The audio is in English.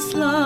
Since love.